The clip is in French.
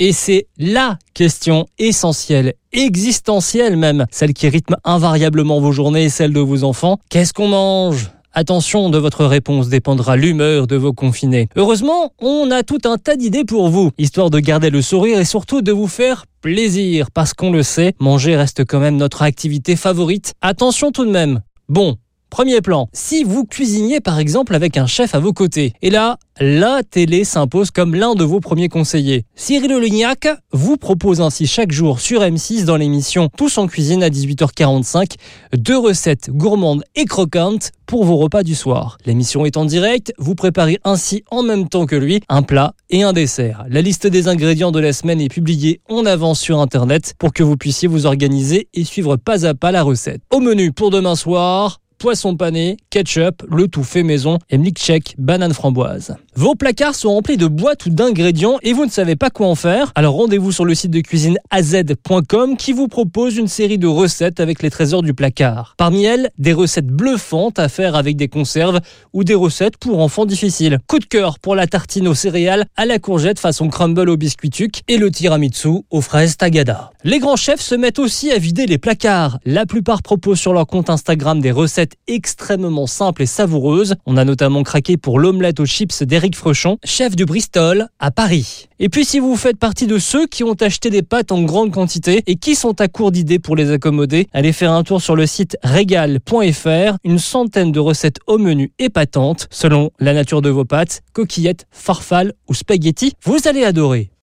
Et c'est la question essentielle, existentielle même, celle qui rythme invariablement vos journées et celle de vos enfants. Qu'est-ce qu'on mange? Attention, de votre réponse dépendra l'humeur de vos confinés. Heureusement, on a tout un tas d'idées pour vous, histoire de garder le sourire et surtout de vous faire plaisir, parce qu'on le sait, manger reste quand même notre activité favorite. Attention tout de même. Bon, Premier plan, si vous cuisiniez par exemple avec un chef à vos côtés, et là, la télé s'impose comme l'un de vos premiers conseillers. Cyril Lignac vous propose ainsi chaque jour sur M6 dans l'émission Tous en cuisine à 18h45 deux recettes gourmandes et croquantes pour vos repas du soir. L'émission est en direct, vous préparez ainsi en même temps que lui un plat et un dessert. La liste des ingrédients de la semaine est publiée en avance sur internet pour que vous puissiez vous organiser et suivre pas à pas la recette. Au menu pour demain soir, poisson pané, ketchup, le tout fait maison et milkshake banane framboise. Vos placards sont remplis de boîtes ou d'ingrédients et vous ne savez pas quoi en faire Alors rendez-vous sur le site de cuisine az.com qui vous propose une série de recettes avec les trésors du placard. Parmi elles, des recettes bluffantes à faire avec des conserves ou des recettes pour enfants difficiles. Coup de cœur pour la tartine aux céréales à la courgette façon crumble au biscuit tuc et le tiramisu aux fraises tagada. Les grands chefs se mettent aussi à vider les placards. La plupart proposent sur leur compte Instagram des recettes extrêmement simple et savoureuse. On a notamment craqué pour l'omelette aux chips Frechon, chef du Bristol à Paris. Et puis si vous faites partie de ceux qui ont acheté des pâtes en grande quantité et qui sont à court d'idées pour les accommoder, allez faire un tour sur le site régal.fr, une centaine de recettes au menu épatantes selon la nature de vos pâtes, coquillettes, farfales ou spaghettis, vous allez adorer.